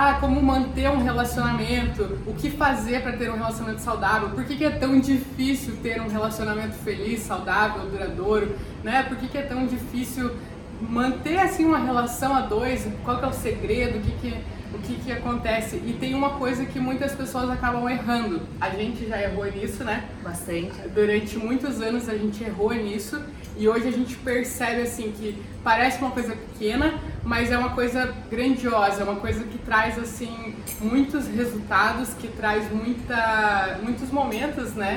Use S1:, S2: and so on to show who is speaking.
S1: ah, como manter um relacionamento, o que fazer para ter um relacionamento saudável, por que, que, é tão difícil ter um relacionamento feliz, saudável, duradouro, né? Por que, que é tão difícil manter assim uma relação a dois, qual que é o segredo, o que, que o que, que acontece. E tem uma coisa que muitas pessoas acabam errando. A gente já errou nisso, né?
S2: Bastante.
S1: Durante muitos anos a gente errou nisso e hoje a gente percebe assim que parece uma coisa pequena, mas é uma coisa grandiosa, é uma coisa que traz assim muitos resultados, que traz muita, muitos momentos, né?